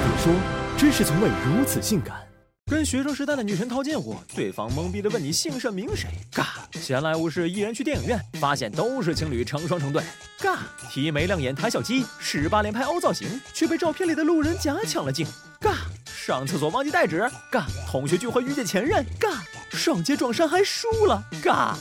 得说，真是从未如此性感。跟学生时代的女神套近乎，对方懵逼的问你姓甚名谁，尬。闲来无事，一人去电影院，发现都是情侣成双成对，尬。提眉亮眼谈小鸡，十八连拍凹造型，却被照片里的路人甲抢了镜，尬。上厕所忘记带纸，尬。同学聚会遇见前任，尬。上街撞衫还输了，尬。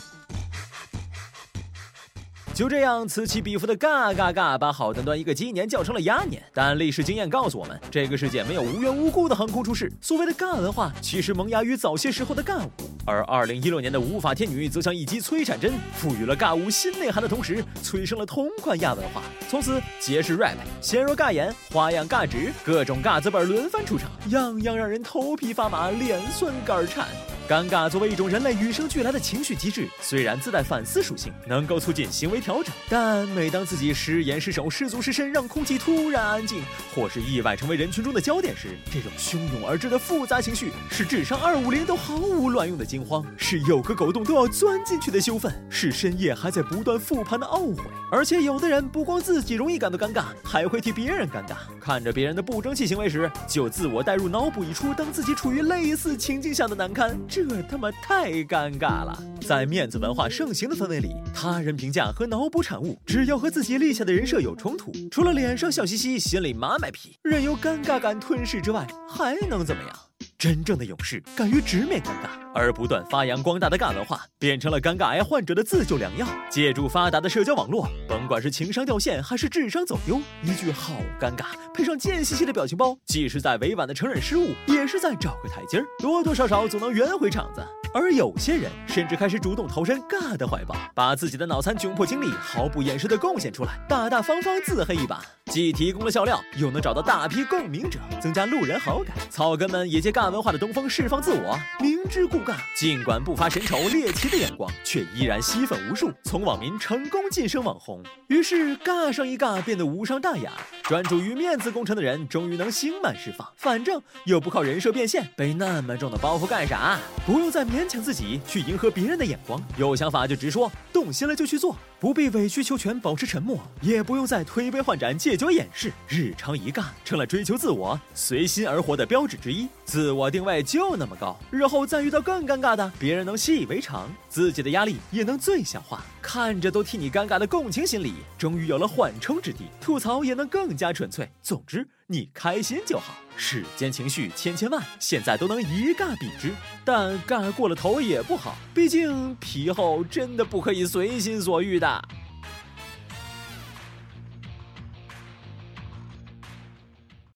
就这样，此起彼伏的嘎嘎嘎，把好端端一个鸡年叫成了鸭年。但历史经验告诉我们，这个世界没有无缘无故的横空出世。所谓的尬文化，其实萌芽于早些时候的尬舞。而二零一六年的无法天女，则像一击催产针，赋予了尬舞新内涵的同时，催生了同款亚文化。从此，皆是 rap，鲜肉尬演，花样尬直，各种尬字本轮番出场，样样让人头皮发麻，脸酸肝颤。尴尬作为一种人类与生俱来的情绪机制，虽然自带反思属性，能够促进行为调整，但每当自己失言失手、失足失身，让空气突然安静，或是意外成为人群中的焦点时，这种汹涌而至的复杂情绪，是智商二五零都毫无卵用的惊慌，是有个狗洞都要钻进去的羞愤，是深夜还在不断复盘的懊悔。而且有的人不光自己容易感到尴尬，还会替别人尴尬。看着别人的不争气行为时，就自我代入、脑补一出当自己处于类似情境下的难堪。这他妈太尴尬了！在面子文化盛行的氛围里，他人评价和脑补产物，只要和自己立下的人设有冲突，除了脸上笑嘻嘻，心里麻麻皮，任由尴尬感吞噬之外，还能怎么样？真正的勇士敢于直面尴尬，而不断发扬光大的尬文化，变成了尴尬癌患者的自救良药。借助发达的社交网络，甭管是情商掉线还是智商走丢，一句好尴尬，配上贱兮兮的表情包，既是在委婉的承认失误，也是在找个台阶儿，多多少少总能圆回场子。而有些人甚至开始主动投身尬的怀抱，把自己的脑残窘迫经历毫不掩饰的贡献出来，大大方方自黑一把，既提供了笑料，又能找到大批共鸣者，增加路人好感。草根们也借尬文化的东风释放自我，明知故尬，尽管不乏神丑猎奇的眼光，却依然吸粉无数，从网民成功晋升网红。于是尬上一尬变得无伤大雅，专注于面子工程的人终于能心满释放，反正又不靠人设变现，背那么重的包袱干啥？不用再勉强自己去迎合别人的眼光，有想法就直说，动心了就去做，不必委曲求全保持沉默，也不用再推杯换盏借酒掩饰。日常一干成了追求自我、随心而活的标志之一，自我定位就那么高，日后再遇到更尴尬的，别人能习以为常，自己的压力也能最小化，看着都替你尴尬的共情心理，终于有了缓冲之地，吐槽也能更加纯粹。总之。你开心就好，世间情绪千千万，现在都能一尬比之，但尬过了头也不好，毕竟皮厚真的不可以随心所欲的。